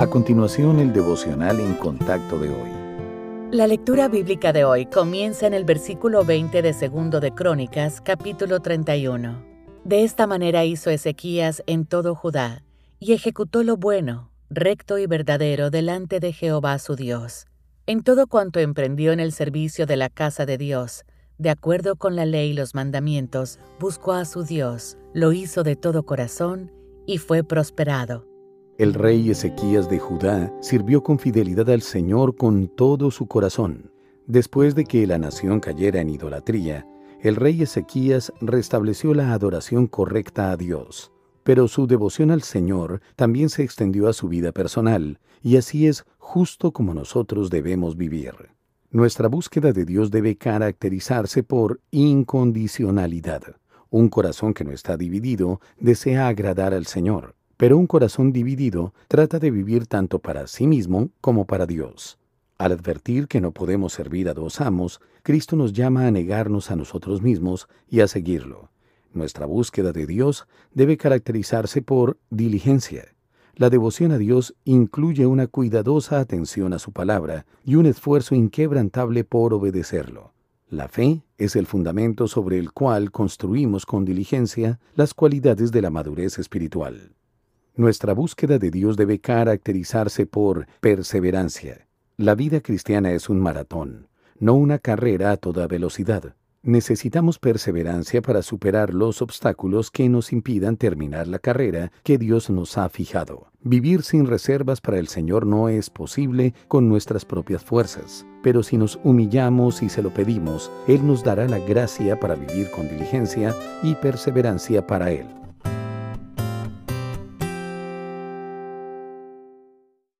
A continuación, el devocional en contacto de hoy. La lectura bíblica de hoy comienza en el versículo 20 de Segundo de Crónicas, capítulo 31. De esta manera hizo Ezequías en todo Judá, y ejecutó lo bueno, recto y verdadero delante de Jehová su Dios, en todo cuanto emprendió en el servicio de la casa de Dios, de acuerdo con la ley y los mandamientos, buscó a su Dios, lo hizo de todo corazón, y fue prosperado. El rey Ezequías de Judá sirvió con fidelidad al Señor con todo su corazón. Después de que la nación cayera en idolatría, el rey Ezequías restableció la adoración correcta a Dios. Pero su devoción al Señor también se extendió a su vida personal, y así es justo como nosotros debemos vivir. Nuestra búsqueda de Dios debe caracterizarse por incondicionalidad. Un corazón que no está dividido desea agradar al Señor. Pero un corazón dividido trata de vivir tanto para sí mismo como para Dios. Al advertir que no podemos servir a dos amos, Cristo nos llama a negarnos a nosotros mismos y a seguirlo. Nuestra búsqueda de Dios debe caracterizarse por diligencia. La devoción a Dios incluye una cuidadosa atención a su palabra y un esfuerzo inquebrantable por obedecerlo. La fe es el fundamento sobre el cual construimos con diligencia las cualidades de la madurez espiritual. Nuestra búsqueda de Dios debe caracterizarse por perseverancia. La vida cristiana es un maratón, no una carrera a toda velocidad. Necesitamos perseverancia para superar los obstáculos que nos impidan terminar la carrera que Dios nos ha fijado. Vivir sin reservas para el Señor no es posible con nuestras propias fuerzas, pero si nos humillamos y se lo pedimos, Él nos dará la gracia para vivir con diligencia y perseverancia para Él.